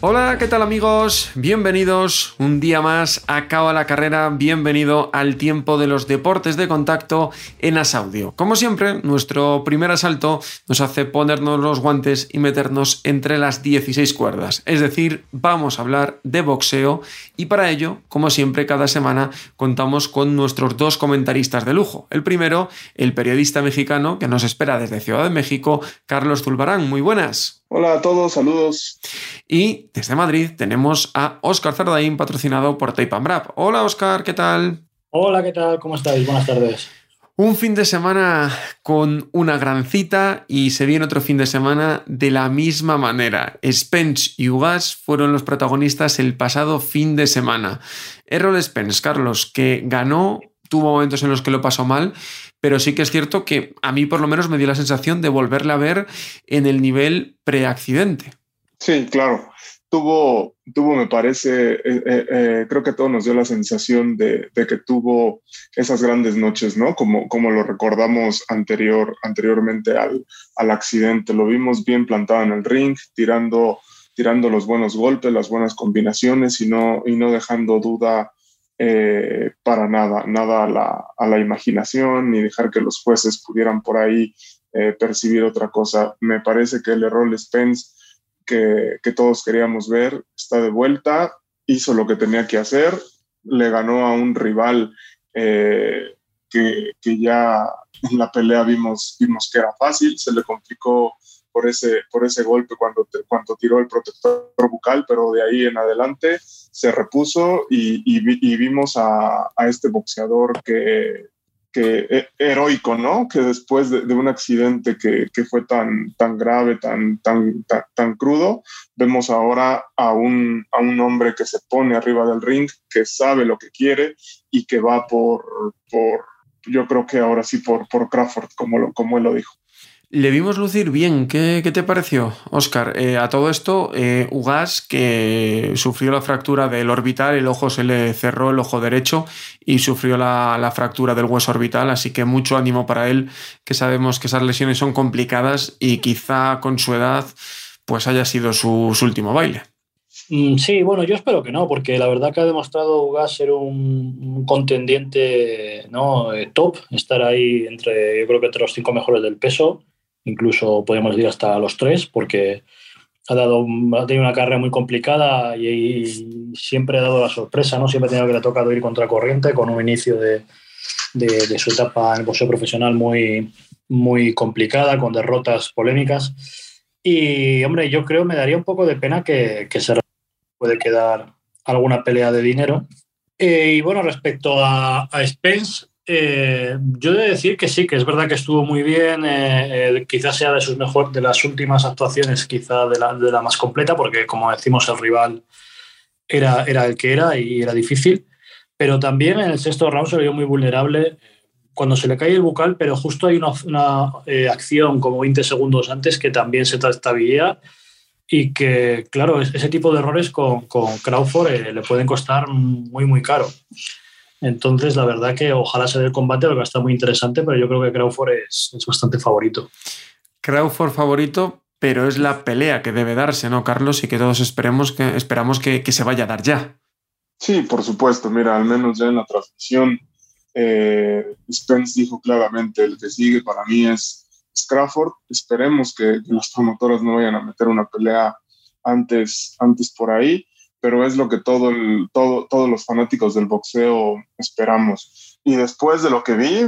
Hola, ¿qué tal amigos? Bienvenidos un día más a Cabo la Carrera, bienvenido al tiempo de los deportes de contacto en Asaudio. Como siempre, nuestro primer asalto nos hace ponernos los guantes y meternos entre las 16 cuerdas, es decir, vamos a hablar de boxeo y para ello, como siempre, cada semana contamos con nuestros dos comentaristas de lujo. El primero, el periodista mexicano que nos espera desde Ciudad de México, Carlos Zulbarán. Muy buenas. Hola a todos, saludos. Y desde Madrid tenemos a Óscar Zardaín, patrocinado por Tape and Hola Óscar, ¿qué tal? Hola, ¿qué tal? ¿Cómo estáis? Buenas tardes. Un fin de semana con una gran cita y se viene otro fin de semana de la misma manera. Spence y Ugas fueron los protagonistas el pasado fin de semana. Errol Spence, Carlos, que ganó, tuvo momentos en los que lo pasó mal pero sí que es cierto que a mí por lo menos me dio la sensación de volverla a ver en el nivel preaccidente. Sí, claro. Tuvo, tuvo me parece, eh, eh, eh, creo que todo nos dio la sensación de, que tuvo esas grandes noches, ¿no? Como, como lo recordamos anterior, anteriormente al, al accidente. Lo vimos bien plantado en el ring, tirando, tirando los buenos golpes, las buenas combinaciones y no, y no dejando duda eh, para nada, nada a la, imaginación, ni dejar que los jueces pudieran por ahí eh, percibir otra cosa. Me parece que el error Spence que, todos queríamos ver está de vuelta, hizo lo que tenía que hacer, le ganó a un rival eh, que, que, ya en la pelea vimos, vimos que era fácil, se le complicó por ese, por ese golpe cuando, cuando tiró el protector bucal, pero de ahí en adelante se repuso y, y, vimos a, a, este boxeador que, que e, heroico, ¿no? Que después de, un accidente que, que, fue tan, tan grave, tan, tan, tan, crudo, vemos ahora a un, a un hombre que se pone arriba del ring, que sabe lo que quiere y que va por, por yo creo que ahora sí por, por Crawford, como, lo, como él lo dijo. Le vimos lucir bien. ¿Qué, te pareció, Oscar? Eh, a todo esto, eh, Ugas, que sufrió la fractura del orbital, el ojo se le cerró el ojo derecho y sufrió la, fractura del hueso orbital, así que mucho ánimo para él, que sabemos que esas lesiones son complicadas y quizá con su edad pues haya sido su, último baile. Mm, sí, bueno, yo espero que no, porque la verdad que ha demostrado Ugas ser un, contendiente ¿no? Eh, top, estar ahí entre, yo creo que entre los cinco mejores del peso incluso podemos decir hasta los tres, porque ha, dado, ha tenido una carrera muy complicada y, siempre ha dado la sorpresa, ¿no? Siempre ha tenido que le ha tocado ir contra corriente con un inicio de, de, su etapa en el boxeo profesional muy, muy complicada, con derrotas polémicas. Y, hombre, yo creo me daría un poco de pena que, se puede quedar alguna pelea de dinero. Eh, y bueno, respecto a Spence, eh, yo he de decir que sí, que es verdad que estuvo muy bien, eh, eh, quizás sea de sus mejor, de las últimas actuaciones, quizá de la, de la, más completa, porque como decimos, el rival era, era el que era y era difícil, pero también en el sexto round se vio muy vulnerable cuando se le cae el bucal, pero justo hay una, una acción como 20 segundos antes que también se trastabilla y que, claro, ese tipo de errores con, con Crawford le pueden costar muy, muy caro. Entonces, la verdad que ojalá sea el combate, porque va a estar muy interesante, pero yo creo que Crawford es, bastante favorito. Crawford favorito, pero es la pelea que debe darse, ¿no, Carlos? Y que todos esperemos que, esperamos que, se vaya a dar ya. Sí, por supuesto. Mira, al menos ya en la transmisión, eh, Spence dijo claramente, el que sigue para mí es, Crawford. Esperemos que, que los promotores no vayan a meter una pelea antes, antes por ahí pero es lo que todo todo, todos los fanáticos del boxeo esperamos. Y después de lo que vi,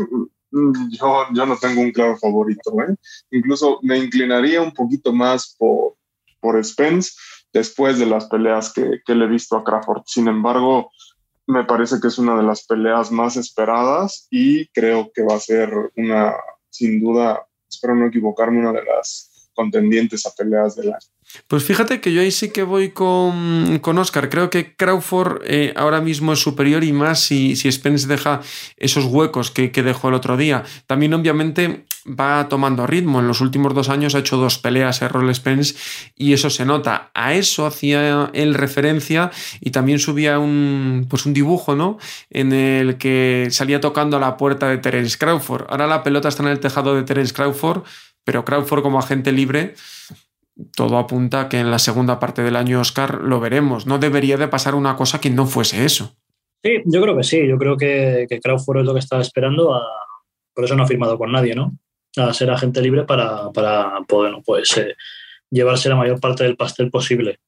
mm, yo, yo no tengo un claro favorito. ¿eh? Incluso me inclinaría un poquito más por, por Spence después de las peleas que, que le he visto a Crawford. Sin embargo, me parece que es una de las peleas más esperadas y creo que va a ser una, sin duda, espero no equivocarme, una de las contendientes a peleas del año. Pues fíjate que yo ahí sí que voy con, con Oscar. Creo que Crawford eh, ahora mismo es superior y más si, si Spence deja esos huecos que, que, dejó el otro día. También, obviamente, va tomando ritmo. En los últimos dos años ha hecho dos peleas Errol Spence y eso se nota. A eso hacía él referencia y también subía un, pues un dibujo, ¿no? En el que salía tocando a la puerta de Terence Crawford. Ahora la pelota está en el tejado de Terence Crawford, pero Crawford como agente libre todo apunta que en la segunda parte del año Oscar lo veremos. No debería de pasar una cosa que no fuese eso. Sí, yo creo que sí. Yo creo que, que Crawford es lo que estaba esperando. A... Por eso no ha firmado con nadie, ¿no? A ser agente libre para, para poder pues, eh, llevarse la mayor parte del pastel posible.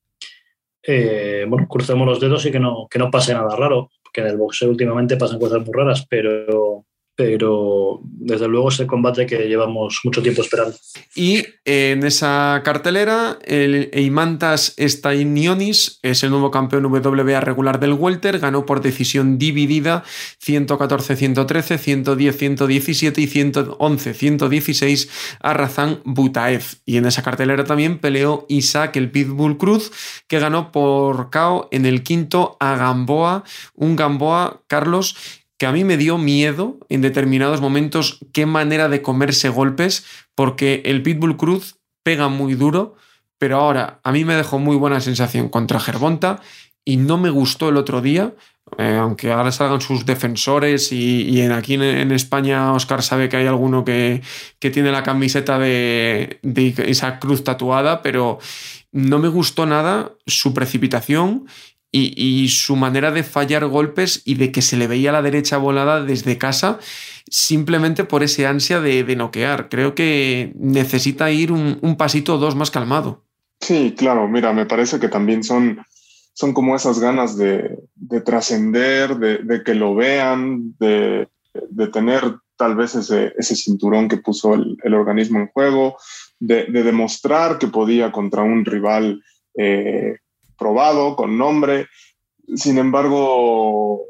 Eh, bueno, crucemos los dedos y que no, que no pase nada raro, que en el boxeo últimamente pasan cosas muy raras, pero pero desde luego es el combate que llevamos mucho tiempo esperando. Y en esa cartelera, el Eimantas Stainionis es el nuevo campeón WBA regular del Welter, ganó por decisión dividida 114-113, 110-117 y 111-116 a Razan Butaev. Y en esa cartelera también peleó Isaac el Pitbull Cruz, que ganó por KO en el quinto a Gamboa, un Gamboa, Carlos, que a mí me dio miedo en determinados momentos qué manera de comerse golpes, porque el Pitbull Cruz pega muy duro, pero ahora a mí me dejó muy buena sensación contra Gervonta y no me gustó el otro día, eh, aunque ahora salgan sus defensores y, en, aquí en, España Oscar sabe que hay alguno que, que tiene la camiseta de, de esa cruz tatuada, pero no me gustó nada su precipitación y, su manera de fallar golpes y de que se le veía la derecha volada desde casa simplemente por ese ansia de, noquear. Creo que necesita ir un, pasito o dos más calmado. Sí, claro, mira, me parece que también son, son como esas ganas de, trascender, de, que lo vean, de, tener tal vez ese, ese cinturón que puso el, organismo en juego, de, demostrar que podía contra un rival eh, probado, con nombre. Sin embargo,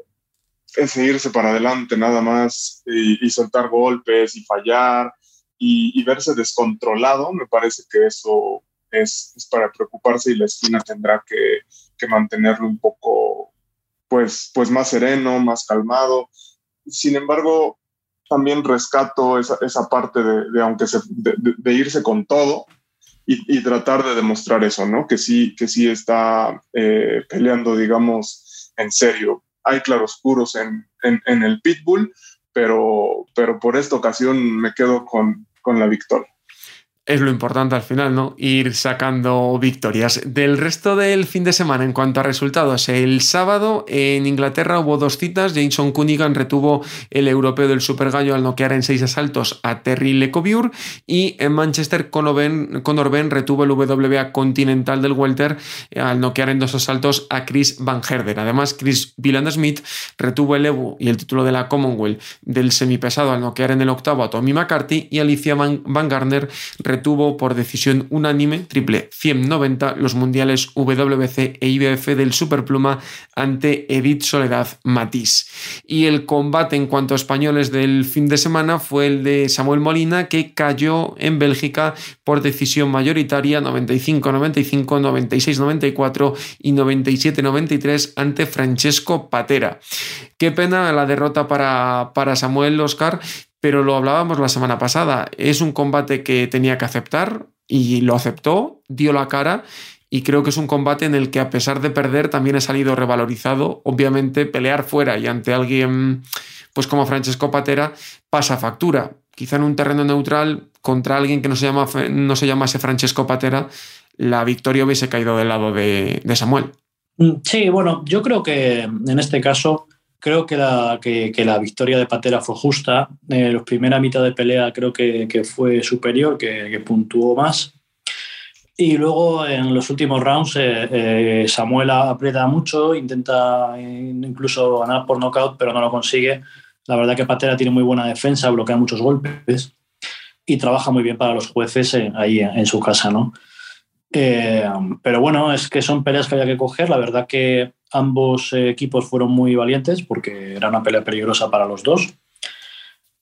ese irse para adelante nada más y, soltar golpes y fallar y, verse descontrolado, me parece que eso es, para preocuparse y la esquina tendrá que, mantenerlo un poco pues, pues más sereno, más calmado. Sin embargo, también rescato esa, parte de, aunque de, irse con todo, y, tratar de demostrar eso, ¿no? Que sí, que sí está eh, peleando, digamos, en serio. Hay claroscuros en, en, en, el Pitbull, pero, pero por esta ocasión me quedo con, con la victoria es lo importante al final, ¿no? Ir sacando victorias. Del resto del fin de semana, en cuanto a resultados, el sábado en Inglaterra hubo dos citas. Jameson Cunningham retuvo el europeo del Super Gallo al noquear en seis asaltos a Terry Lecoviur y en Manchester Conor Ben retuvo el WBA Continental del Welter al noquear en dos asaltos a Chris Van Herder. Además, Chris Villand Smith retuvo el Evo y el título de la Commonwealth del semipesado al noquear en el octavo a Tommy McCarthy y Alicia Van, Van Garner retuvo por decisión unánime, triple 190, los mundiales WBC e IBF del Superpluma ante Edith Soledad Matisse. Y el combate en cuanto a españoles del fin de semana fue el de Samuel Molina, que cayó en Bélgica por decisión mayoritaria 95-95, 96-94 y 97-93 ante Francesco Patera. Qué pena la derrota para, para Samuel Oscar, pero lo hablábamos la semana pasada. Es un combate que tenía que aceptar y lo aceptó, dio la cara y creo que es un combate en el que a pesar de perder también ha salido revalorizado. Obviamente pelear fuera y ante alguien pues como Francesco Patera pasa factura. Quizá en un terreno neutral contra alguien que no se, llama, no se llamase Francesco Patera, la victoria hubiese caído del lado de, Samuel. Mm, sí, bueno, yo creo que en este caso creo que la, que, la victoria de Patera fue justa. Eh, la primera mitad de pelea creo que, fue superior, que, puntuó más. Y luego en los últimos rounds eh, eh, Samuel aprieta mucho, intenta incluso ganar por knockout, pero no lo consigue. La verdad que Patera tiene muy buena defensa, bloquea muchos golpes y trabaja muy bien para los jueces ahí en su casa, ¿no? pero bueno, es que son peleas que había que coger. La verdad que Ambos equipos fueron muy valientes porque era una pelea peligrosa para los dos.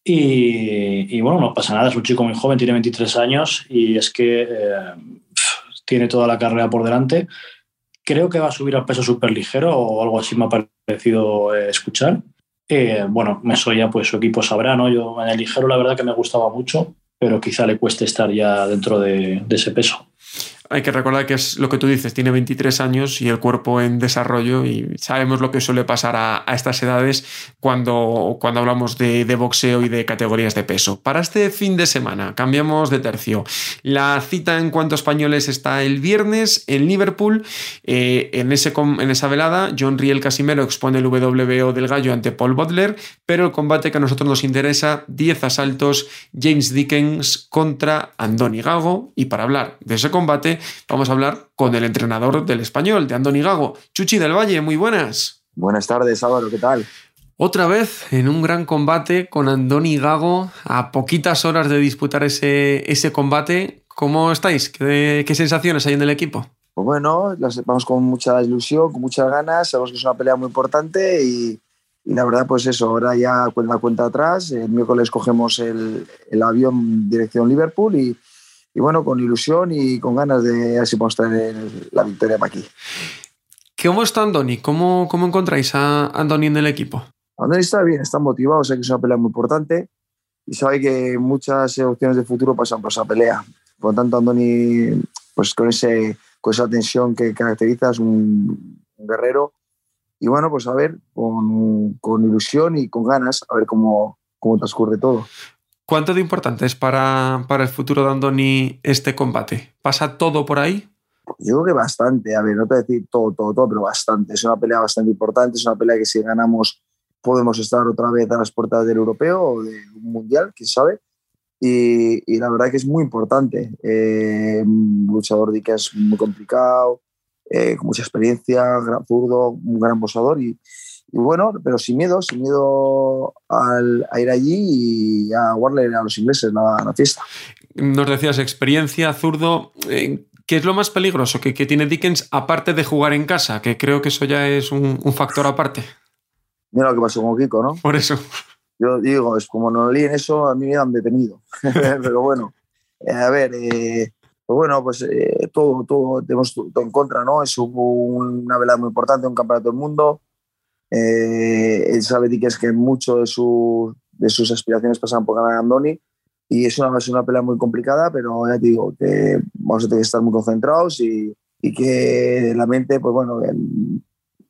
Y, bueno, no pasa nada, es un chico muy joven, tiene 23 años y es que eh, tiene toda la carrera por delante. Creo que va a subir al peso súper ligero o algo así me ha parecido eh, escuchar. Eh, bueno, eso ya pues su equipo sabrá, ¿no? Yo en el ligero la verdad que me gustaba mucho, pero quizá le cueste estar ya dentro de ese peso hay que recordar que es lo que tú dices, tiene 23 años y el cuerpo en desarrollo y sabemos lo que suele pasar a, estas edades cuando, cuando hablamos de, boxeo y de categorías de peso. Para este fin de semana, cambiamos de tercio. La cita en cuanto a españoles está el viernes en Liverpool. Eh, en, ese, en esa velada, John Riel Casimero expone el WBO del gallo ante Paul Butler, pero el combate que a nosotros nos interesa, 10 asaltos, James Dickens contra Andoni Gago. Y para hablar de ese combate, vamos a hablar con el entrenador del español, de Andoni Gago. Chuchi del Valle, muy buenas. Buenas tardes, Álvaro, ¿qué tal? Otra vez en un gran combate con Andoni Gago, a poquitas horas de disputar ese, ese combate. ¿Cómo estáis? ¿Qué, sensaciones hay en el equipo? Pues bueno, vamos con mucha ilusión, con muchas ganas, sabemos que es una pelea muy importante y, la verdad, pues eso, ahora ya cuenta cuenta atrás. El miércoles cogemos el, el avión dirección Liverpool y, y bueno, con ilusión y con ganas de así mostrar la victoria para aquí. ¿Cómo está Andoni? ¿Cómo, ¿Cómo encontráis a Andoni en el equipo? Andoni está bien, está motivado, sé que es una pelea muy importante y sabe que muchas opciones de futuro pasan por esa pelea. Por lo tanto, Andoni, pues con, ese, con esa tensión que caracteriza, es un, guerrero. Y bueno, pues a ver, con, con, ilusión y con ganas, a ver cómo, cómo transcurre todo. ¿Cuánto de importante es para, para el futuro de Andoni este combate? ¿Pasa todo por ahí? Yo creo que bastante, a ver, no te voy a decir todo, todo, todo, pero bastante. Es una pelea bastante importante, es una pelea que si ganamos podemos estar otra vez a las puertas del europeo o del mundial, quién sabe. Y, y, la verdad que es muy importante. Eh, un luchador de que es muy complicado, eh, con mucha experiencia, gran zurdo, un gran boxeador y, y bueno, pero sin miedo, sin miedo al, a ir allí y a guardarle a los ingleses la, la, fiesta. Nos decías experiencia, zurdo. Eh, ¿Qué es lo más peligroso que, que, tiene Dickens aparte de jugar en casa? Que creo que eso ya es un, un, factor aparte. Mira lo que pasó con Kiko, ¿no? Por eso. Yo digo, es como no en eso, a mí me han detenido. pero bueno, eh, a ver, eh, pues bueno, pues eh, todo, todo tenemos todo en contra, ¿no? Es una velada muy importante, un campeonato del mundo eh, él sabe que es que mucho de, su, de sus aspiraciones pasan por ganar a Andoni y es una, es una pelea muy complicada, pero ya te digo que vamos a tener que estar muy concentrados y, y que la mente, pues bueno,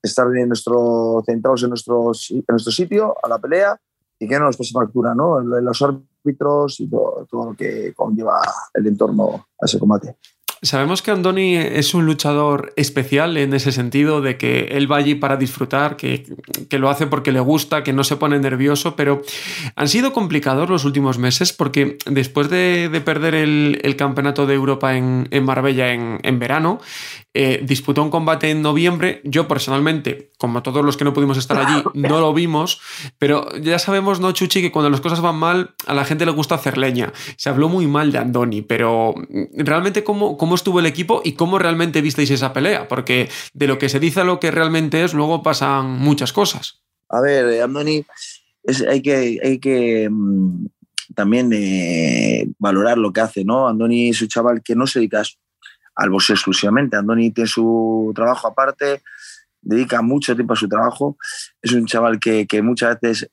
estar bien nuestro, centrados en nuestro, en nuestro sitio, a la pelea y que no nos pase factura, ¿no? Los árbitros y todo, todo lo que conlleva el entorno a ese combate. Sabemos que Andoni es un luchador especial en ese sentido, de que él va allí para disfrutar, que, que, lo hace porque le gusta, que no se pone nervioso, pero han sido complicados los últimos meses porque después de, de perder el, el, campeonato de Europa en, en Marbella en, en verano, eh, disputó un combate en noviembre. Yo personalmente, como todos los que no pudimos estar allí, no lo vimos, pero ya sabemos, ¿no, Chuchi? Que cuando las cosas van mal, a la gente le gusta hacer leña. Se habló muy mal de Andoni, pero mm, realmente, ¿cómo, cómo estuvo el equipo y cómo realmente visteis esa pelea? Porque de lo que se dice a lo que realmente es, luego pasan muchas cosas. A ver, eh, Andoni, hay que. Hay que mm, también eh, valorar lo que hace, ¿no? Andoni es un chaval que no se dedica al boxeo exclusivamente. Andoni tiene su trabajo aparte, dedica mucho tiempo a su trabajo. Es un chaval que, que muchas veces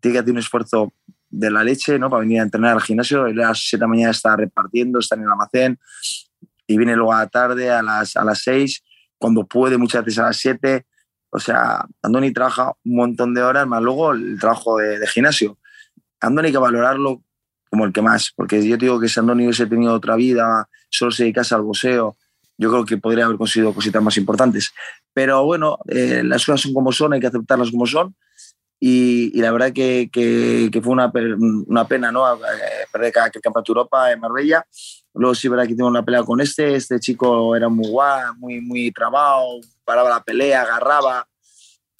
tiene que hacer un esfuerzo de la leche ¿no? para venir a entrenar al gimnasio. a las 7 de la mañana está repartiendo, está en el almacén y viene luego a la tarde a las, a las 6, cuando puede, muchas veces a las 7. O sea, Andoni trabaja un montón de horas, más luego el trabajo de, de gimnasio. Andoni hay que valorarlo como el que más, porque yo digo que si Andoni hubiese tenido otra vida, solo se dedicase al boxeo, yo creo que podría haber conseguido cositas más importantes. Pero bueno, eh, las cosas son como son, hay que aceptarlas como son. Y, la verdad que, que, que, fue una, una pena ¿no? Eh, perder cada que el Campeonato Europa en Marbella. Luego sí, verdad que tengo una pelea con este. Este chico era muy guay, muy, muy trabado, paraba la pelea, agarraba.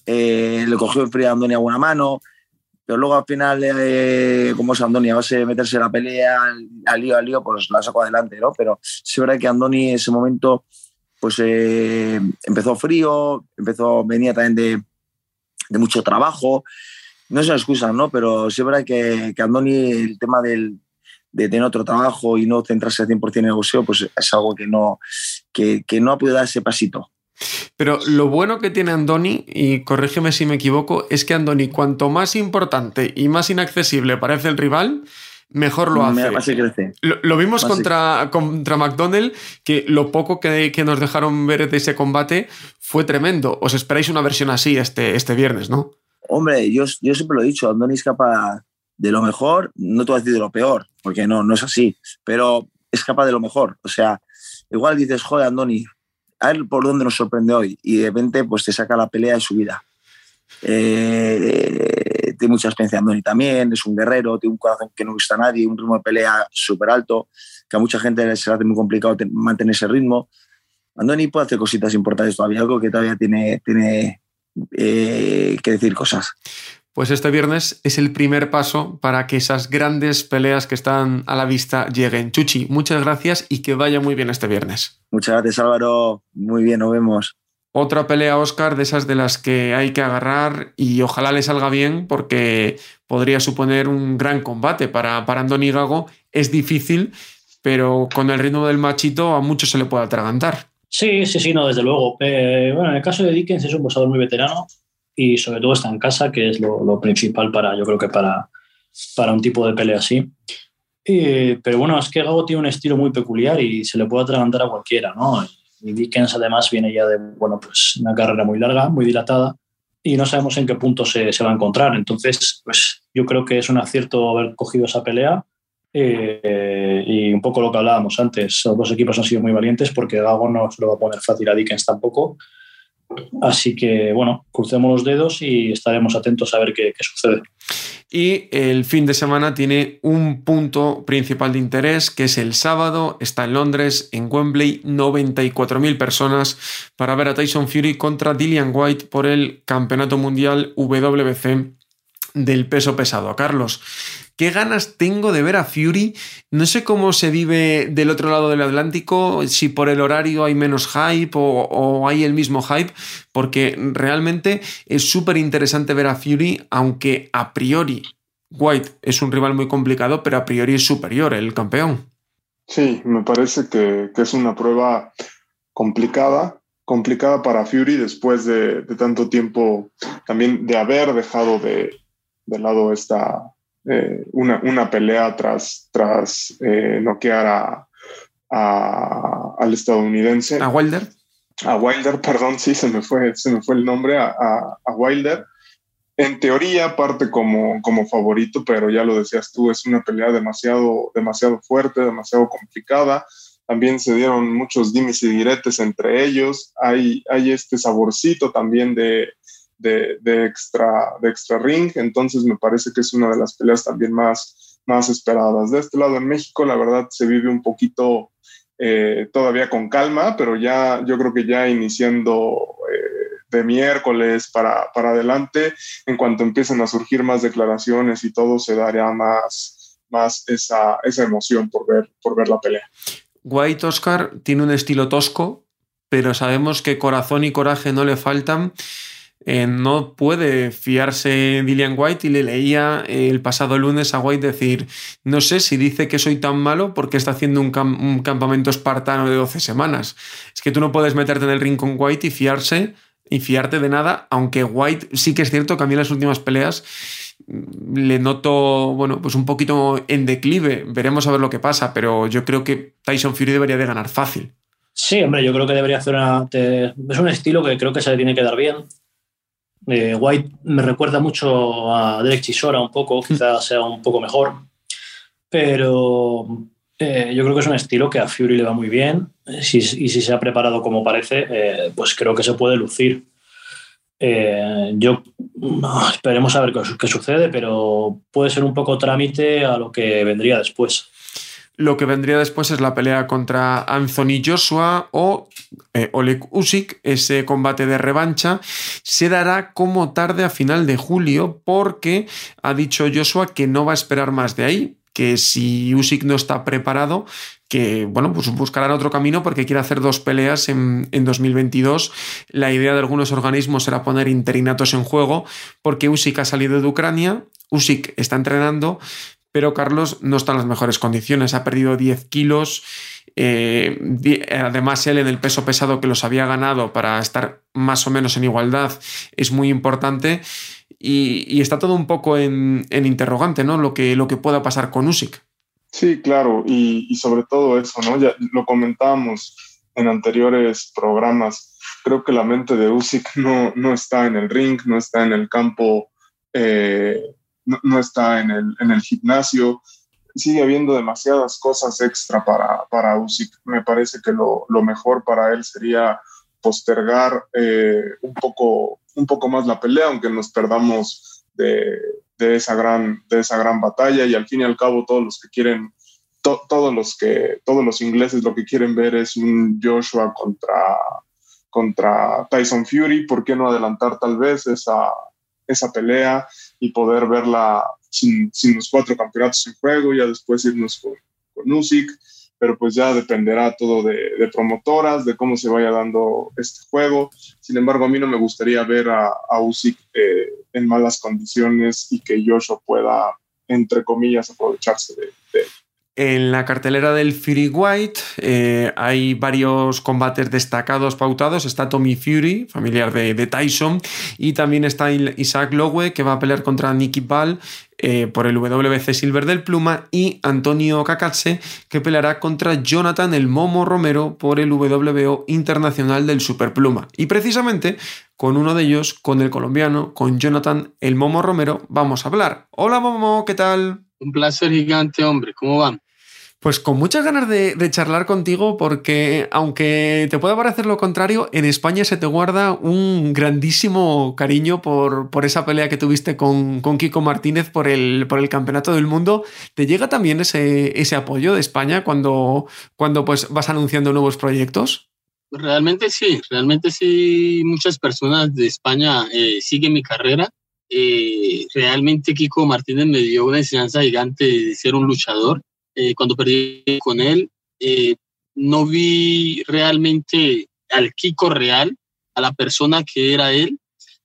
Eh, le cogió en frío a Andoni a buena mano. Pero luego al final, eh, como es Andoni, a base de meterse la pelea, al lío, al lío, pues la sacó adelante, ¿no? Pero sí verdad que Andoni en ese momento, pues eh, empezó frío, empezó, venía también de, de, mucho trabajo no es una excusa, ¿no? Pero sí es verdad que, que Andoni, el tema del, de tener otro trabajo y no centrarse al 100% en el boxeo, pues es algo que no, que, que no ha podido dar ese pasito. Pero lo bueno que tiene Andoni, y corrígeme si me equivoco, es que Andoni, cuanto más importante y más inaccesible parece el rival, mejor lo hace. Lo, lo vimos contra, contra McDonald, que lo poco que, que, nos dejaron ver de ese combate fue tremendo. Os esperáis una versión así este, este viernes, ¿no? Hombre, yo, yo siempre lo he dicho, Andoni es capaz de lo mejor, no te voy a decir de lo peor, porque no, no es así, pero es capaz de lo mejor. O sea, igual dices, joder, Andoni, a ver por dónde nos sorprende hoy, y de repente pues te saca la pelea de su vida. Eh, tiene mucha experiencia Andoni también, es un guerrero, tiene un corazón que no gusta a nadie, un ritmo de pelea súper alto, que a mucha gente se le hace muy complicado mantener ese ritmo. Andoni puede hacer cositas importantes todavía, algo que todavía tiene, tiene eh, que decir cosas. Pues este viernes es el primer paso para que esas grandes peleas que están a la vista lleguen. Chuchi, muchas gracias y que vaya muy bien este viernes. Muchas gracias Álvaro, muy bien, nos vemos. Otra pelea, Oscar, de esas de las que hay que agarrar y ojalá le salga bien porque podría suponer un gran combate para, para Andoni Gago. Es difícil, pero con el ritmo del machito a muchos se le puede atragantar. Sí, sí, sí, no, desde luego. Eh, bueno, en el caso de Dickens es un boxeador muy veterano y sobre todo está en casa, que es lo, principal para, yo creo que para, para un tipo de pelea así. Y, pero bueno, es que Gago tiene un estilo muy peculiar y se le puede atragantar a cualquiera, ¿no? Y Dickens además viene ya de, bueno, pues una carrera muy larga, muy dilatada y no sabemos en qué punto se, se va a encontrar. Entonces, pues yo creo que es un acierto haber cogido esa pelea eh, y un poco lo que hablábamos antes, los dos equipos han sido muy valientes porque Gago no se lo va a poner fácil a Dickens tampoco. Así que, bueno, crucemos los dedos y estaremos atentos a ver qué, sucede. Y el fin de semana tiene un punto principal de interés, que es el sábado, está en Londres, en Wembley, 94.000 personas para ver a Tyson Fury contra Dillian White por el Campeonato Mundial WBC del peso pesado. Carlos, qué ganas tengo de ver a Fury. No sé cómo se vive del otro lado del Atlántico, si por el horario hay menos hype o, hay el mismo hype, porque realmente es súper interesante ver a Fury, aunque a priori White es un rival muy complicado, pero a priori es superior el campeón. Sí, me parece que, es una prueba complicada, complicada para Fury después de, tanto tiempo también de haber dejado de, de lado esta, eh, una, una, pelea tras, tras eh, noquear a, a, al estadounidense. ¿A Wilder? A Wilder, perdón, sí, se me fue, se me fue el nombre, a, a Wilder. En teoría parte como, como favorito, pero ya lo decías tú, es una pelea demasiado, demasiado fuerte, demasiado complicada. También se dieron muchos dimes y diretes entre ellos. Hay, hay este saborcito también de, de, de, extra, de extra ring, entonces me parece que es una de las peleas también más, más esperadas. De este lado en México, la verdad, se vive un poquito eh, todavía con calma, pero ya yo creo que ya iniciando eh, de miércoles para, para adelante, en cuanto empiecen a surgir más declaraciones y todo, se daría más, más esa, esa emoción por ver, por ver la pelea. White Oscar tiene un estilo tosco, pero sabemos que corazón y coraje no le faltan. Eh, no puede fiarse Dillian White y le leía el pasado lunes a White decir, no sé si dice que soy tan malo porque está haciendo un, cam un, campamento espartano de 12 semanas. Es que tú no puedes meterte en el ring con White y fiarse y fiarte de nada, aunque White sí que es cierto que a mí en las últimas peleas le noto, bueno, pues un poquito en declive. Veremos a ver lo que pasa, pero yo creo que Tyson Fury debería de ganar fácil. Sí, hombre, yo creo que debería hacer una... Es un estilo que creo que se le tiene que dar bien. Eh, White me recuerda mucho a Derek Chisora un poco, quizás sea un poco mejor, pero eh, yo creo que es un estilo que a Fury le va muy bien si, y si se ha preparado como parece, eh, pues creo que se puede lucir. Eh, yo no, esperemos a ver qué, qué, sucede, pero puede ser un poco trámite a lo que vendría después. Lo que vendría después es la pelea contra Anthony Joshua o eh, Oleg Usyk. Ese combate de revancha se dará como tarde a final de julio porque ha dicho Joshua que no va a esperar más de ahí que si Usyk no está preparado, que bueno, pues buscarán otro camino porque quiere hacer dos peleas en, en, 2022. La idea de algunos organismos era poner interinatos en juego porque Usyk ha salido de Ucrania, Usyk está entrenando, pero Carlos no está en las mejores condiciones, ha perdido 10 kilos. Eh, además, él en el peso pesado que los había ganado para estar más o menos en igualdad es muy importante. Y, está todo un poco en, interrogante, ¿no? Lo que, lo que pueda pasar con Usyk. Sí, claro, y, sobre todo eso, ¿no? Ya lo comentábamos en anteriores programas. Creo que la mente de Usyk no, no está en el ring, no está en el campo, eh, no, está en el, en el gimnasio. Sigue habiendo demasiadas cosas extra para, para Usyk. Me parece que lo, lo mejor para él sería postergar eh, un, poco, un poco más la pelea, aunque nos perdamos de, de, esa gran, de esa gran batalla y al fin y al cabo todos los que quieren, todos, los que, todos los ingleses lo que quieren ver es un Joshua contra, contra Tyson Fury, ¿por qué no adelantar tal vez esa, esa pelea y poder verla sin, los cuatro campeonatos en juego, ya después irnos con, con Usyk? pero pues ya dependerá todo de, promotoras, de cómo se vaya dando este juego. Sin embargo, a mí no me gustaría ver a, a Usyk eh, en malas condiciones y que Joshua pueda, entre comillas, aprovecharse de en la cartelera del Fury White eh, hay varios combates destacados pautados. Está Tommy Fury, familiar de, Tyson, y también está Isaac Lowe, que va a pelear contra Nicky Ball eh, por el WBC Silver del Pluma, y Antonio Kakatse, que peleará contra Jonathan el Momo Romero por el WBO Internacional del Superpluma. Y precisamente con uno de ellos, con el colombiano, con Jonathan el Momo Romero, vamos a hablar. Hola Momo, ¿qué tal? Un placer gigante, hombre. ¿Cómo van? Pues con muchas ganas de, charlar contigo porque aunque te pueda parecer lo contrario, en España se te guarda un grandísimo cariño por, por esa pelea que tuviste con, con, Kiko Martínez por el, por el Campeonato del Mundo. ¿Te llega también ese, ese apoyo de España cuando, cuando pues, vas anunciando nuevos proyectos? Realmente sí, realmente sí, muchas personas de España eh, siguen mi carrera. Eh, realmente Kiko Martínez me dio una enseñanza gigante de ser un luchador eh, cuando perdí con él, eh, no vi realmente al Kiko real, a la persona que era él.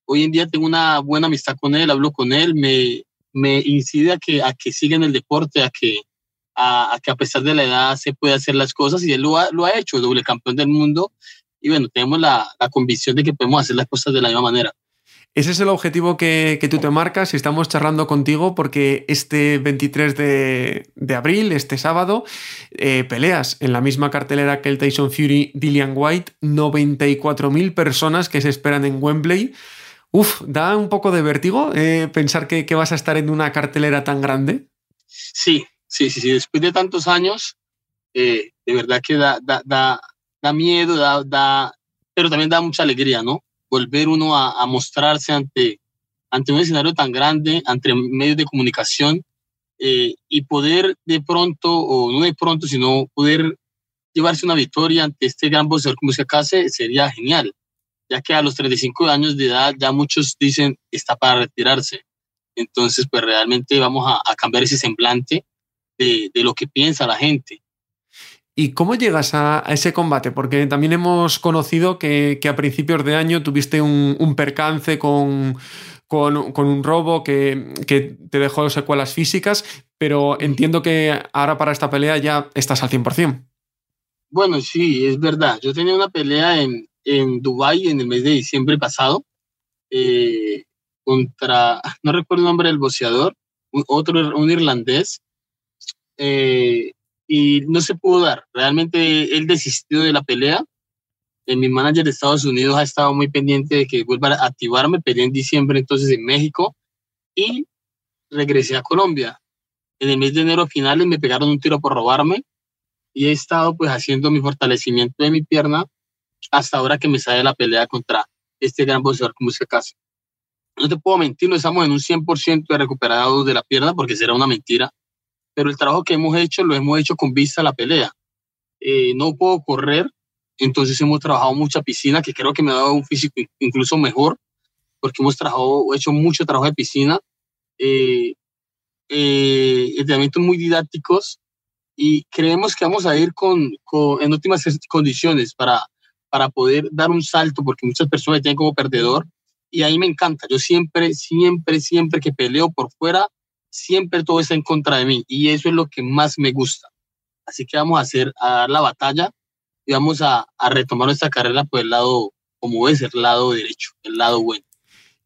Hoy en día tengo una buena amistad con él, hablo con él, me, me incide a que, a que siga en el deporte, a que, a, que a pesar de la edad se puede hacer las cosas y él lo ha, lo ha hecho, doble campeón del mundo. Y bueno, tenemos la, la convicción de que podemos hacer las cosas de la misma manera. Ese es el objetivo que, tú te marcas y estamos charlando contigo porque este 23 de, abril, este sábado, eh, peleas en la misma cartelera que el Tyson Fury Dillian White, 94.000 personas que se esperan en Wembley. Uf, da un poco de vértigo eh, pensar que, vas a estar en una cartelera tan grande. Sí, sí, sí, sí. Después de tantos años, eh, de verdad que da, da, da, da miedo, da, pero también da mucha alegría, ¿no? Volver uno a, mostrarse ante, ante un escenario tan grande, ante medios de comunicación eh, y poder de pronto, o no de pronto, sino poder llevarse una victoria ante este gran boxeador como Case sería genial, ya que a los 35 años de edad ya muchos dicen está para retirarse. Entonces, pues realmente vamos a, a cambiar ese semblante de, de, lo que piensa la gente. ¿Y cómo llegas a, ese combate? Porque también hemos conocido que, a principios de año tuviste un, percance con, con, un robo que, te dejó secuelas físicas, pero entiendo que ahora para esta pelea ya estás al 100%. Bueno, sí, es verdad. Yo tenía una pelea en, en Dubái en el mes de diciembre pasado eh, contra, no recuerdo el nombre del boxeador, otro, un irlandés. Eh, y no se pudo dar. Realmente él desistió de la pelea. Eh, mi manager de Estados Unidos ha estado muy pendiente de que vuelva a activarme. Peleé en diciembre entonces en México y regresé a Colombia. En el mes de enero finales me pegaron un tiro por robarme y he estado pues haciendo mi fortalecimiento de mi pierna hasta ahora que me sale la pelea contra este gran boxeador como se casa. No te puedo mentir, no estamos en un 100% de recuperado de la pierna porque será una mentira pero el trabajo que hemos hecho lo hemos hecho con vista a la pelea. Eh, no puedo correr, entonces hemos trabajado mucha piscina, que creo que me ha dado un físico incluso mejor, porque hemos trabajado, hecho mucho trabajo de piscina. Eh, eh, entrenamientos muy didácticos y creemos que vamos a ir con, con, en óptimas condiciones para, para poder dar un salto, porque muchas personas tienen como perdedor y ahí me encanta. Yo siempre, siempre, siempre que peleo por fuera, siempre todo está en contra de mí y eso es lo que más me gusta. Así que vamos a hacer, a dar la batalla y vamos a, retomar nuestra carrera por el lado, como es, el lado derecho, el lado bueno.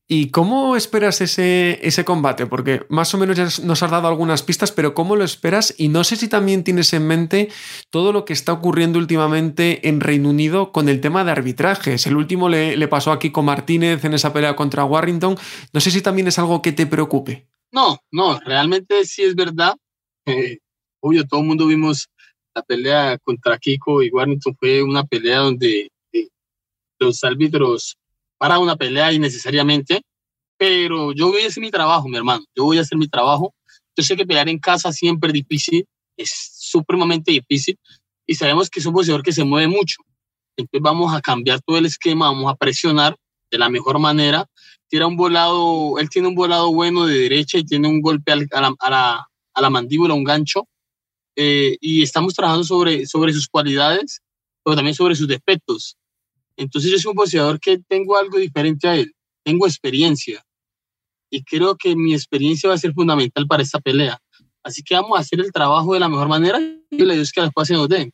¿Y cómo esperas ese, ese combate? Porque más o menos ya nos has dado algunas pistas, pero ¿cómo lo esperas? Y no sé si también tienes en mente todo lo que está ocurriendo últimamente en Reino Unido con el tema de arbitrajes. El último le, le pasó a Kiko Martínez en esa pelea contra Warrington. No sé si también es algo que te preocupe. No, no, realmente sí es verdad. Eh, obvio, todo el mundo vimos la pelea contra Kiko y Warrington. Fue una pelea donde eh, los árbitros para una pelea innecesariamente, pero yo voy a hacer mi trabajo, mi hermano, yo voy a hacer mi trabajo. Yo sé que pelear en casa siempre es difícil, es supremamente difícil, y sabemos que es un boxeador que se mueve mucho. Entonces vamos a cambiar todo el esquema, vamos a presionar de la mejor manera. Tira un volado, él tiene un volado bueno de derecha y tiene un golpe a, la, a, la, a la, mandíbula, un gancho. Eh, y estamos trabajando sobre, sobre sus cualidades, pero también sobre sus defectos. Entonces yo soy un boxeador que tengo algo diferente a él, tengo experiencia y creo que mi experiencia va a ser fundamental para esta pelea. Así que vamos a hacer el trabajo de la mejor manera y le Dios que después se nos den.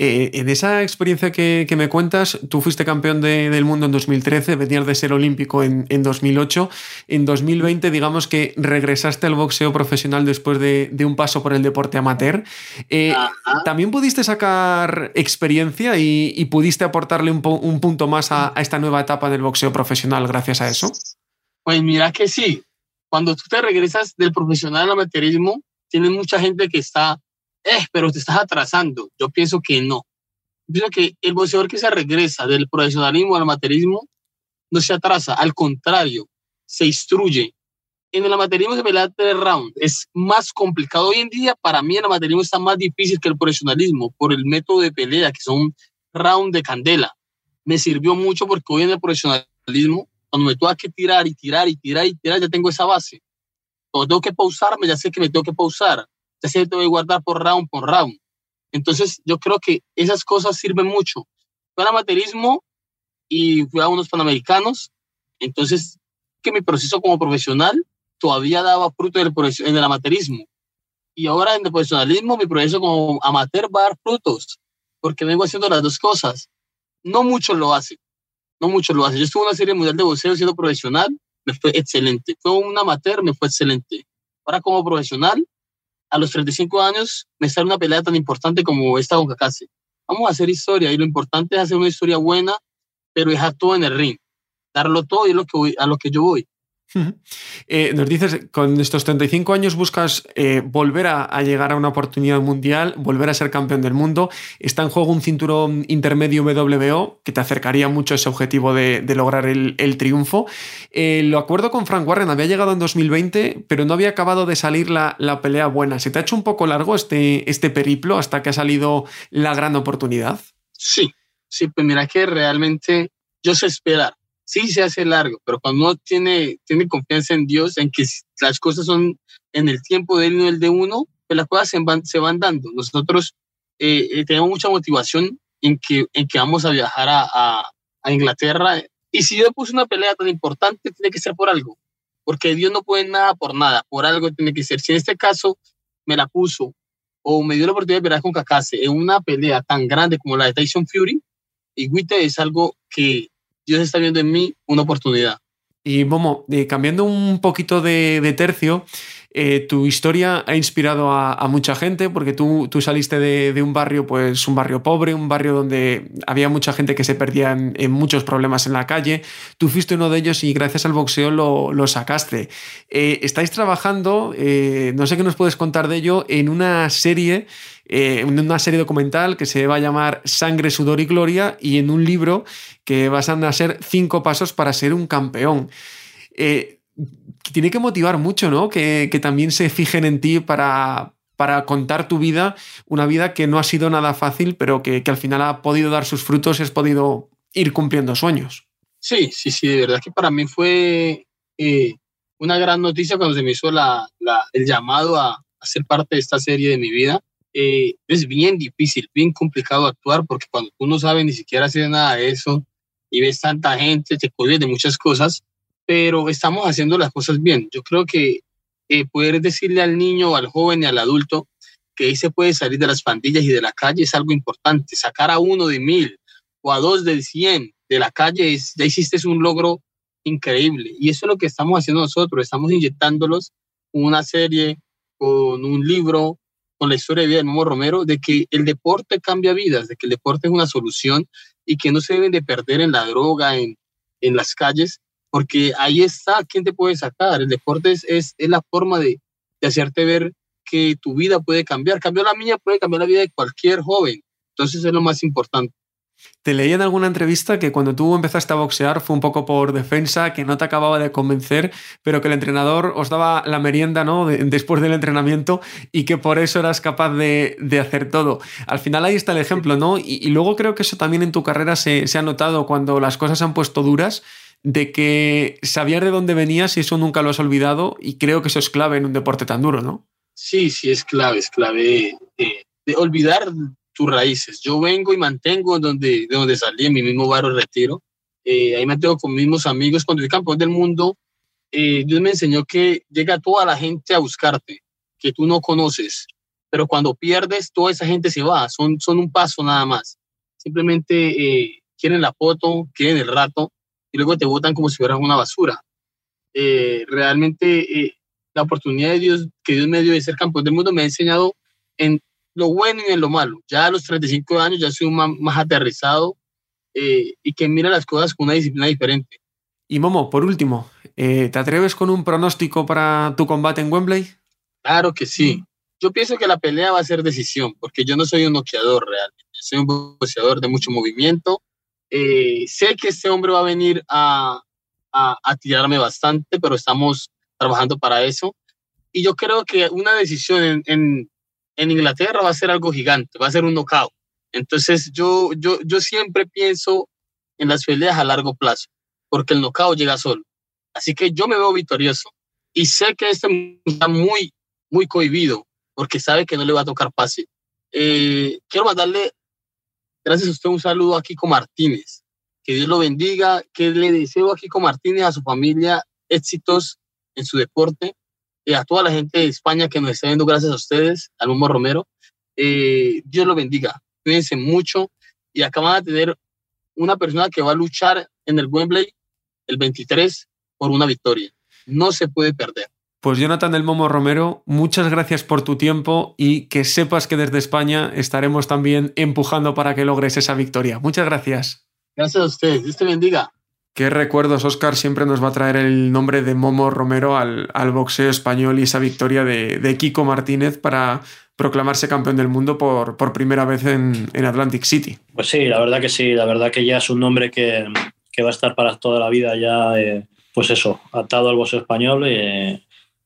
Eh, en esa experiencia que, que, me cuentas, tú fuiste campeón de, del mundo en 2013, venías de ser olímpico en, en, 2008. En 2020, digamos que regresaste al boxeo profesional después de, de un paso por el deporte amateur. Eh, ¿También pudiste sacar experiencia y, y pudiste aportarle un, un punto más a, a, esta nueva etapa del boxeo profesional gracias a eso? Pues mira que sí. Cuando tú te regresas del profesional al amateurismo, tienes mucha gente que está eh, pero te estás atrasando. Yo pienso que no. Yo pienso que el boxeador que se regresa del profesionalismo al amateurismo no se atrasa, al contrario, se instruye. En el amateurismo se pelea tres rounds. Es más complicado hoy en día. Para mí el amateurismo está más difícil que el profesionalismo por el método de pelea, que son round de candela. Me sirvió mucho porque hoy en el profesionalismo, cuando me tengo que tirar y tirar y tirar y tirar, ya tengo esa base. Cuando tengo que pausarme, ya sé que me tengo que pausar ya se debe guardar por round por round. Entonces, yo creo que esas cosas sirven mucho. Fue al amateurismo y fui a unos panamericanos. Entonces, que mi proceso como profesional todavía daba fruto en el, en. Y ahora en el profesionalismo, mi proceso como amateur va a dar frutos, porque vengo haciendo las dos cosas. No mucho lo hace, no mucho lo hace. Yo estuve en una serie mundial de boxeo siendo profesional, me fue excelente. Fue un amateur, me fue excelente. Ahora como profesional, a los 35 años me sale una pelea tan importante como esta con Kakase. Vamos a hacer historia y lo importante es hacer una historia buena, pero dejar todo en el ring, darlo todo y lo que voy, a lo que yo voy. Eh, nos dices, con estos 35 años buscas eh, volver a, llegar a una oportunidad mundial, volver a ser campeón del mundo. Está en juego un cinturón intermedio WBO que te acercaría mucho a ese objetivo de, lograr el, el triunfo. Eh, lo acuerdo con Frank Warren, había llegado en 2020, pero no había acabado de salir la, la, pelea buena. ¿Se te ha hecho un poco largo este, este periplo hasta que ha salido la gran oportunidad? Sí, sí, pues mira que realmente yo sé esperar sí se hace largo, pero cuando uno tiene, tiene confianza en Dios, en que las cosas son en el tiempo de él no el de uno, pues las cosas se van, se van dando. Nosotros eh, tenemos mucha motivación en que, en que vamos a viajar a, a, a Inglaterra. Y si Dios puso una pelea tan importante, tiene que ser por algo, porque Dios no puede nada por nada, por algo tiene que ser. Si en este caso me la puso o me dio la oportunidad de pelear con Kakase en una pelea tan grande como la de Tyson Fury, y Guite es algo que Dios está viendo en mí una oportunidad. Y Momo, eh, cambiando un poquito de, tercio, eh, tu historia ha inspirado a, mucha gente porque tú, tú saliste de, un barrio, pues un barrio pobre, un barrio donde había mucha gente que se perdía en, muchos problemas en la calle. Tú fuiste uno de ellos y gracias al boxeo lo, lo sacaste. Eh, estáis trabajando, no sé qué nos puedes contar de ello, en una serie eh, en una serie documental que se va a llamar Sangre, Sudor y Gloria y en un libro que van a ser cinco pasos para ser un campeón. Eh, tiene que motivar mucho, ¿no? Que, que también se fijen en ti para, para, contar tu vida, una vida que no ha sido nada fácil, pero que, que al final ha podido dar sus frutos y has podido ir cumpliendo sueños. Sí, sí, sí, de verdad que para mí fue eh, una gran noticia cuando se me hizo la, el llamado a, a, ser parte de esta serie de mi vida. Eh, es bien difícil, bien complicado actuar porque cuando tú no sabes ni siquiera hacer nada de eso y ves tanta gente, te cuides de muchas cosas, pero estamos haciendo las cosas bien. Yo creo que eh, poder decirle al niño, al joven y al adulto que ahí se puede salir de las pandillas y de la calle es algo importante. Sacar a uno de mil o a dos de cien de la calle, es, ya hiciste un logro increíble. Y eso es lo que estamos haciendo nosotros. Estamos inyectándolos una serie, con un libro, con la historia de vida de Momo Romero, de que el deporte cambia vidas, de que el deporte es una solución y que no se deben de perder en la droga, en, en las calles, porque ahí está quién te puede sacar. El deporte es, es, la forma de, de, hacerte ver que tu vida puede cambiar. Cambió la mía, puede cambiar la vida de cualquier joven. Entonces es lo más importante. Te leí en alguna entrevista que cuando tú empezaste a boxear fue un poco por defensa, que no te acababa de convencer, pero que el entrenador os daba la merienda ¿no? después del entrenamiento y que por eso eras capaz de, hacer todo. Al final ahí está el ejemplo, ¿no? Y, luego creo que eso también en tu carrera se, se ha notado cuando las cosas se han puesto duras de que sabías de dónde venías y eso nunca lo has olvidado y creo que eso es clave en un deporte tan duro, ¿no? Sí, sí, es clave, es clave eh, de olvidar tus raíces. Yo vengo y mantengo donde, de donde salí, en mi mismo barrio retiro. Eh, ahí mantengo con mis mismos amigos. Cuando fui campeón del mundo, eh, Dios me enseñó que llega toda la gente a buscarte, que tú no conoces. Pero cuando pierdes, toda esa gente se va, son, son un paso nada más. Simplemente quieren la foto, quieren el rato, y luego te votan como si fueras una basura. Eh, realmente eh, la oportunidad de Dios, que Dios me dio de ser campeón del mundo me ha enseñado en lo bueno y en lo malo. Ya a los 35 años ya soy más, más aterrizado eh, y que mira las cosas con una disciplina diferente. Y Momo, por último, ¿te atreves con un pronóstico para tu combate en Wembley? Claro que sí. Yo pienso que la pelea va a ser decisión, porque yo no soy un noqueador realmente. Soy un boxeador de mucho movimiento, eh, sé que este hombre va a venir a, a, tirarme bastante, pero estamos trabajando para eso. Y yo creo que una decisión en, en, en, Inglaterra va a ser algo gigante, va a ser un knockout. Entonces yo, yo, yo siempre pienso en las peleas a largo plazo, porque el knockout llega solo. Así que yo me veo victorioso y sé que este está muy, muy cohibido, porque sabe que no le va a tocar fácil. Eh, quiero mandarle Gracias a usted un saludo a Kiko Martínez. Que Dios lo bendiga, que le deseo a Kiko Martínez, a su familia, éxitos en su deporte, a toda la gente de España que nos está viendo, gracias a ustedes, al Momo Romero. Eh, Dios lo bendiga, cuídense mucho y acaban de tener una persona que va a luchar en el Wembley el 23 por una victoria. No se puede perder. Pues Jonathan del Momo Romero, muchas gracias por tu tiempo y que sepas que desde España estaremos también empujando para que logres esa victoria. Muchas gracias. Gracias a ustedes. Dios te bendiga. Qué recuerdos, Oscar, siempre nos va a traer el nombre de Momo Romero al, al boxeo español y esa victoria de, de, Kiko Martínez para proclamarse campeón del mundo por, por primera vez en, en, Atlantic City. Pues sí, la verdad que sí, la verdad que ya es un nombre que, que va a estar para toda la vida ya, eh, pues eso, atado al boxeo español. Eh,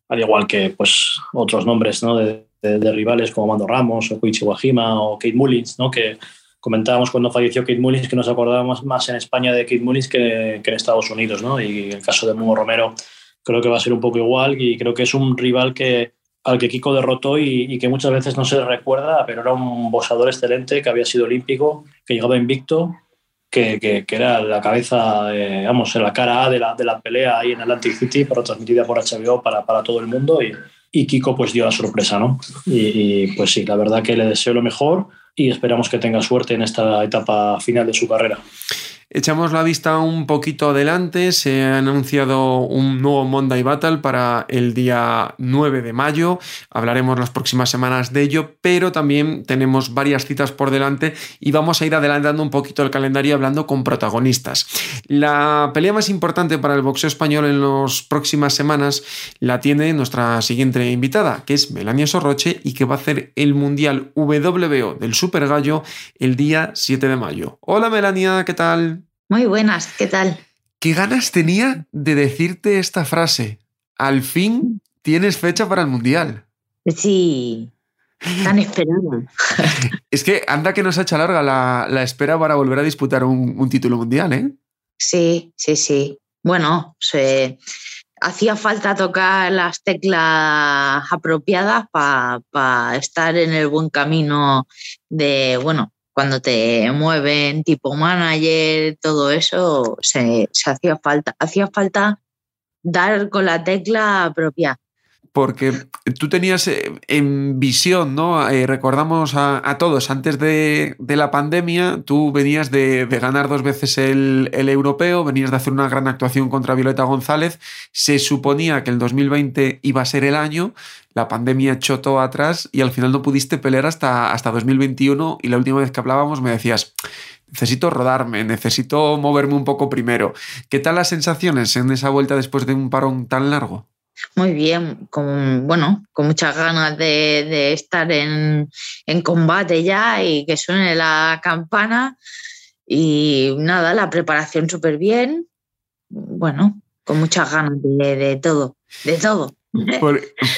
al igual que pues, otros nombres ¿no? de, de, rivales como Mando Ramos o Koichi Wajima o Kate Mullins, ¿no? que comentábamos cuando falleció Kate Mullins que nos acordábamos más en España de Kate Mullins que, que en Estados Unidos. ¿no? Y en el caso de Momo Romero creo que va a ser un poco igual y creo que es un rival que, al que Kiko derrotó y, y, que muchas veces no se recuerda, pero era un boxeador excelente que había sido olímpico, que llegaba invicto que, que, que, era la cabeza, eh, vamos, la cara A de la, de la pelea ahí en Atlantic City, pero transmitida por HBO para, para todo el mundo. Y, y, Kiko pues dio la sorpresa, ¿no? Y, y, pues sí, la verdad que le deseo lo mejor y esperamos que tenga suerte en esta etapa final de su carrera. Echamos la vista un poquito adelante, se ha anunciado un nuevo Monday Battle para el día 9 de mayo, hablaremos las próximas semanas de ello, pero también tenemos varias citas por delante y vamos a ir adelantando un poquito el calendario hablando con protagonistas. La pelea más importante para el boxeo español en las próximas semanas la tiene nuestra siguiente invitada, que es Melania Sorroche y que va a hacer el Mundial WBO del Super Gallo el día 7 de mayo. Hola Melania, ¿qué tal? Muy buenas, ¿qué tal? ¿Qué ganas tenía de decirte esta frase? Al fin tienes fecha para el Mundial. Sí, tan esperado. es que anda que nos ha hecho larga la, la espera para volver a disputar un, un, título mundial, ¿eh? Sí, sí, sí. Bueno, se, hacía falta tocar las teclas apropiadas para estar en el buen camino de, bueno, cuando te mueven tipo manager, todo eso, se, se hacía falta, hacía falta dar con la tecla apropiada porque tú tenías eh, en visión, ¿no? Eh, recordamos a, todos, antes de, la pandemia, tú venías de, ganar dos veces el, europeo, venías de hacer una gran actuación contra Violeta González, se suponía que el 2020 iba a ser el año, la pandemia echó todo atrás y al final no pudiste pelear hasta, hasta 2021 y la última vez que hablábamos me decías, necesito rodarme, necesito moverme un poco primero. ¿Qué tal las sensaciones en esa vuelta después de un parón tan largo? Muy bien, con, bueno, con muchas ganas de, estar en, combate ya y que suene la campana. Y nada, la preparación súper bien. Bueno, con muchas ganas de, todo, de todo.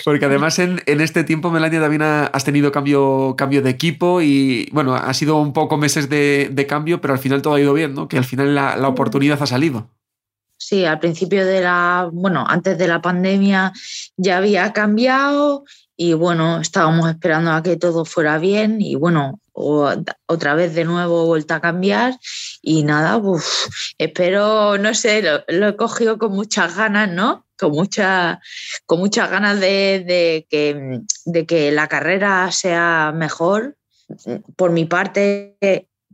porque además en, este tiempo, Melania, también has tenido cambio, cambio de equipo y bueno, ha sido un poco meses de, cambio, pero al final todo ha ido bien, ¿no? Que al final la oportunidad ha salido. Sí, al principio de la, bueno, antes de la pandemia ya había cambiado y bueno, estábamos esperando a que todo fuera bien y bueno, otra vez de nuevo vuelta a cambiar y nada, espero, no sé, lo, he cogido con muchas ganas, ¿no? Con, mucha, con muchas ganas de, que, de que la carrera sea mejor. Por mi parte,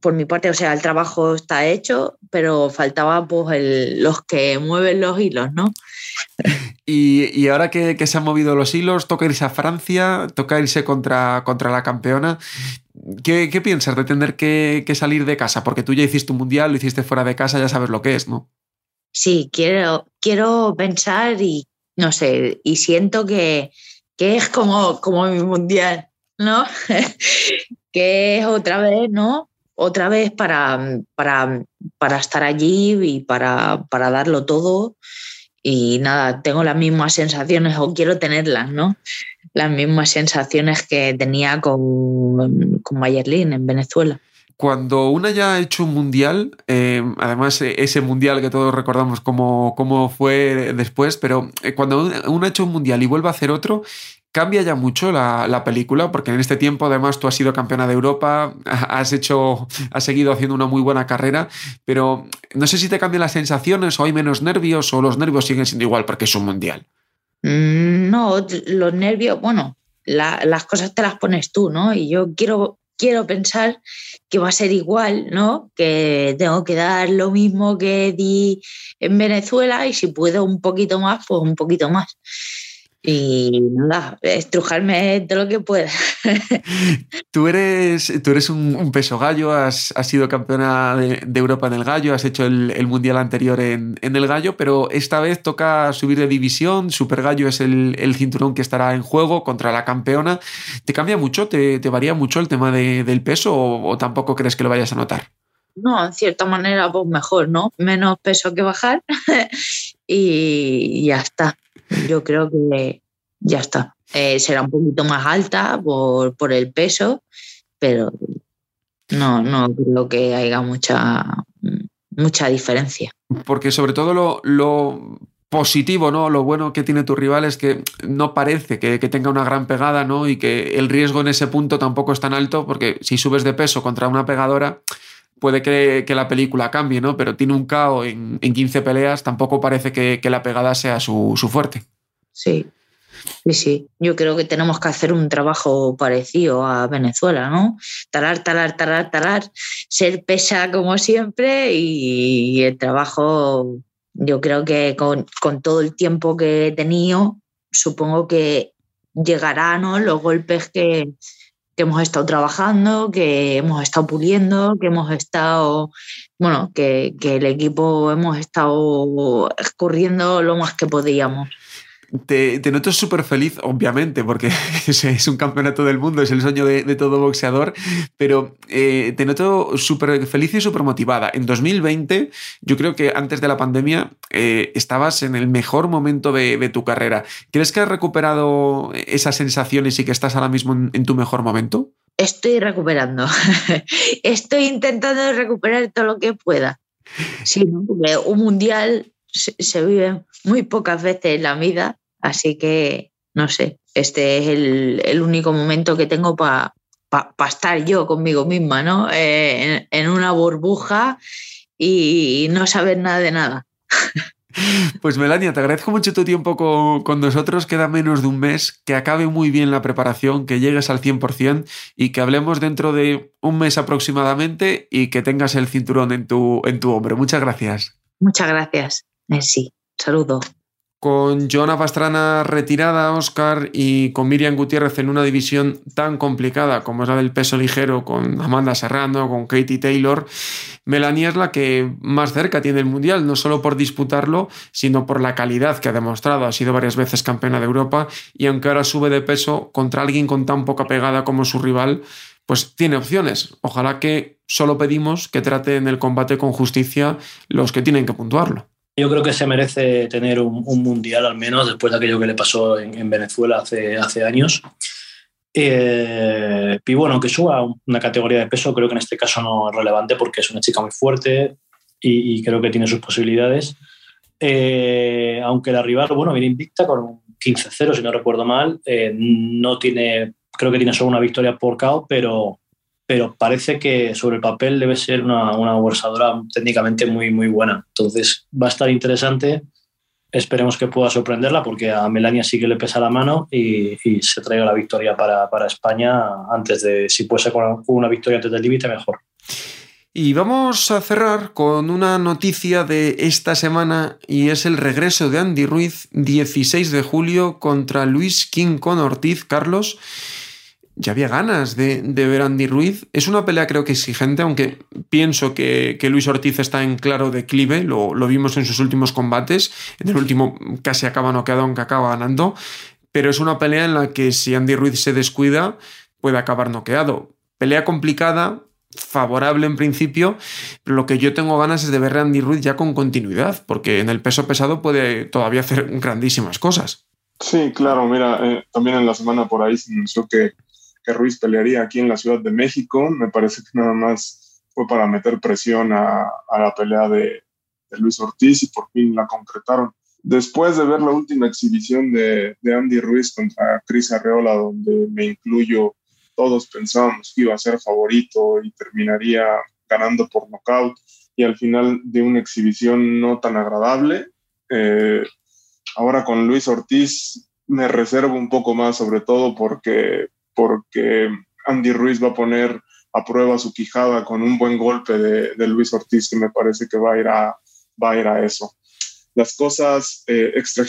por mi parte, o sea, el trabajo está hecho, pero faltaba pues los que mueven los hilos, ¿no? Y, ahora que, se han movido los hilos, toca irse a Francia, toca irse contra, contra la campeona. ¿Qué, piensas de tener que, salir de casa? Porque tú ya hiciste un mundial, lo hiciste fuera de casa, ya sabes lo que es, ¿no? Sí, quiero, quiero pensar y no sé, y siento que, que es como, como mi mundial, ¿no? que es otra vez, ¿no? Otra vez para, para, estar allí y para, darlo todo. Y nada, tengo las mismas sensaciones o quiero tenerlas, ¿no? Las mismas sensaciones que tenía con, con Mayerlin en Venezuela cuando una ya ha hecho un mundial, eh, además e, ese mundial que todos recordamos cómo, cómo fue después, pero eh, cuando una ha hecho un mundial y vuelve a hacer otro, cambia ya mucho la, película, porque en este tiempo además tú has sido campeona de Europa, has hecho, has seguido haciendo una muy buena carrera, pero no sé si te cambian las sensaciones o hay menos nervios o los nervios siguen siendo igual porque es un mundial. Mm, no, los nervios, bueno, las cosas te las pones tú, ¿no? Y yo quiero, quiero pensar que va a ser igual, ¿no? Que tengo que dar lo mismo que di en Venezuela y si puedo un poquito más, pues un poquito más y nada, estrujarme todo lo que pueda. tú eres, tú eres un, peso gallo, has, sido campeona de, Europa en el gallo, has hecho el, mundial anterior en, el gallo, pero esta vez toca subir de división, Super Gallo es el, cinturón que estará en juego contra la campeona. ¿Te cambia mucho? ¿Te, varía mucho el tema del peso o, tampoco crees que lo vayas a notar? No, en cierta manera, pues mejor, ¿no? Menos peso que bajar y ya está yo creo que ya está. Eh, será un poquito más alta por, el peso, pero no, no creo que haya mucha, mucha diferencia. Porque sobre todo lo, positivo, ¿no? Lo bueno que tiene tu rival es que no parece que, tenga una gran pegada, ¿no? Y que el riesgo en ese punto tampoco es tan alto, porque si subes de peso contra una pegadora, puede que, la película cambie, ¿no? Pero tiene un KO en, 15 peleas, tampoco parece que, la pegada sea su, fuerte. Sí, sí, sí. Yo creo que tenemos que hacer un trabajo parecido a Venezuela, ¿no? Talar, talar, talar, talar, ser pesa como siempre y el trabajo, yo creo que con, con todo el tiempo que he tenido, supongo que llegará, ¿no? Los golpes que, que hemos estado trabajando, que hemos estado puliendo, que hemos estado, bueno, que, que el equipo hemos estado corriendo lo más que podíamos. Te, noto súper feliz, obviamente, porque es, un campeonato del mundo, es el sueño de, todo boxeador, pero eh, te noto súper feliz y súper motivada. En 2020, yo creo que antes de la pandemia, eh, estabas en el mejor momento de, tu carrera. ¿Crees que has recuperado esas sensaciones y que estás ahora mismo en, tu mejor momento? Estoy recuperando. Estoy intentando recuperar todo lo que pueda. Sí, un mundial se, vive muy pocas veces en la vida, así que no sé, este es el, único momento que tengo para estar yo conmigo misma, ¿no? Eh, en, una burbuja y no saber nada de nada. Pues Melania, te agradezco mucho tu tiempo con, con, nosotros. Queda menos de un mes. Que acabe muy bien la preparación, que llegues al 100% y que hablemos dentro de un mes aproximadamente y que tengas el cinturón en tu, en tu hombro. Muchas gracias. Muchas gracias. Sí, saludo. Con Joana Pastrana retirada, Oscar, y con Miriam Gutiérrez en una división tan complicada como es la del peso ligero, con Amanda Serrano, con Katie Taylor, Melania es la que más cerca tiene el Mundial, no solo por disputarlo, sino por la calidad que ha demostrado. Ha sido varias veces campeona de Europa y aunque ahora sube de peso contra alguien con tan poca pegada como su rival, pues tiene opciones. Ojalá que solo pedimos que traten el combate con justicia los que tienen que puntuarlo. Yo creo que se merece tener un, mundial al menos después de aquello que le pasó en, Venezuela hace, hace años. Eh, y bueno, que suba una categoría de peso, creo que en este caso no es relevante porque es una chica muy fuerte y, creo que tiene sus posibilidades. Eh, aunque la rival, bueno, viene invicta con un 15-0, si no recuerdo mal. Eh, no tiene, creo que tiene solo una victoria por KO, pero, pero parece que sobre el papel debe ser una, una bolsadora técnicamente muy, muy buena. Entonces va a estar interesante. Esperemos que pueda sorprenderla porque a Melania sí que le pesa la mano y, se traiga la victoria para, para, España antes de, si puede ser con una victoria antes del límite, mejor. Y vamos a cerrar con una noticia de esta semana y es el regreso de Andy Ruiz 16 de julio contra Luis con Ortiz. Carlos, ya había ganas de, ver a Andy Ruiz. Es una pelea creo que exigente, aunque pienso que, Luis Ortiz está en claro declive, lo, lo, vimos en sus últimos combates, en el último casi acaba noqueado aunque acaba ganando, pero es una pelea en la que si Andy Ruiz se descuida puede acabar noqueado. Pelea complicada, favorable en principio, pero lo que yo tengo ganas es de ver a Andy Ruiz ya con continuidad, porque en el peso pesado puede todavía hacer grandísimas cosas. Sí, claro, mira, eh, también en la semana por ahí se anunció que que Ruiz pelearía aquí en la Ciudad de México. Me parece que nada más fue para meter presión a, la pelea de, Luis Ortiz y por fin la concretaron. Después de ver la última exhibición de, Andy Ruiz contra Cris Arreola, donde me incluyo, todos pensábamos que iba a ser favorito y terminaría ganando por nocaut, y al final de una exhibición no tan agradable. Eh, ahora con Luis Ortiz me reservo un poco más, sobre todo porque porque Andy Ruiz va a poner a prueba su quijada con un buen golpe de, Luis Ortiz, que me parece que va a ir a, va a, ir a eso. Las cosas eh, extra,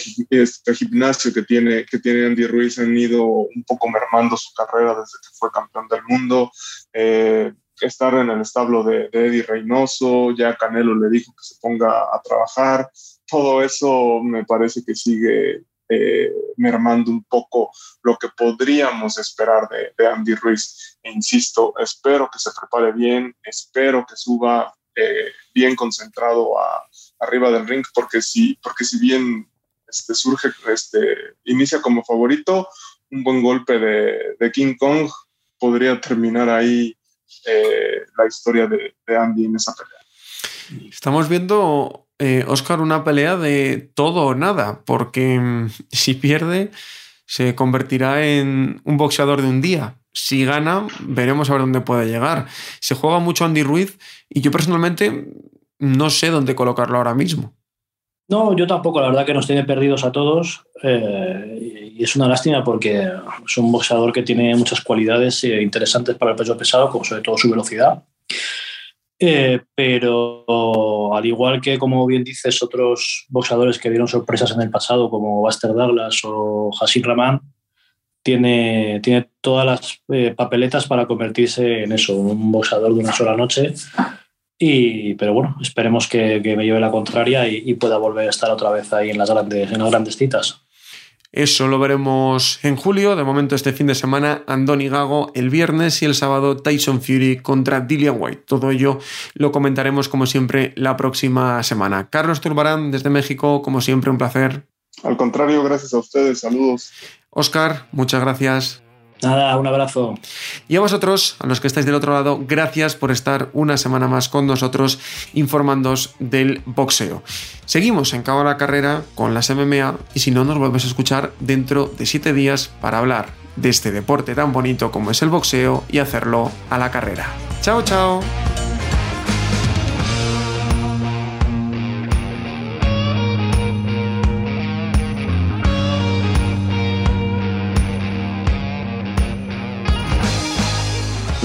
gimnasio que tiene, que tiene Andy Ruiz han ido un poco mermando su carrera desde que fue campeón del mundo. Eh, estar en el establo de, de, Eddie Reynoso, ya Canelo le dijo que se ponga a trabajar. Todo eso me parece que sigue eh, mermando un poco lo que podríamos esperar de, Andy Ruiz. E insisto, espero que se prepare bien, espero que suba eh, bien concentrado a, arriba del ring, porque si, porque si bien este, surge, este, inicia como favorito, un buen golpe de, King Kong podría terminar ahí eh, la historia de, de Andy en esa pelea. Estamos viendo Oscar, eh, una pelea de todo o nada, porque mm, si pierde se convertirá en un boxeador de un día. Si gana, veremos a ver dónde puede llegar. Se juega mucho Andy Ruiz y yo personalmente no sé dónde colocarlo ahora mismo. No, yo tampoco, la verdad que nos tiene perdidos a todos eh, y es una lástima porque es un boxeador que tiene muchas cualidades eh, interesantes para el peso pesado, como sobre todo su velocidad. Eh, pero al igual que, como bien dices, otros boxeadores que dieron sorpresas en el pasado, como Buster Douglas o Hasim Rahman, tiene, tiene todas las eh, papeletas para convertirse en eso, un boxeador de una sola noche. Y, pero bueno, esperemos que, me lleve la contraria y, y, pueda volver a estar otra vez ahí en las grandes, en las grandes citas. Eso lo veremos en julio. De momento, este fin de semana, Andoni Gago el viernes y el sábado Tyson Fury contra Dillian White. Todo ello lo comentaremos, como siempre, la próxima semana. Carlos Turbarán, desde México, como siempre, un placer. Al contrario, gracias a ustedes. Saludos. Oscar, muchas gracias. Nada, un abrazo. Y a vosotros, a los que estáis del otro lado, gracias por estar una semana más con nosotros informándoos del boxeo. Seguimos en Cabo la Carrera con las MMA y si no, nos volvemos a escuchar dentro de siete días para hablar de este deporte tan bonito como es el boxeo y hacerlo a la carrera. Chao, chao.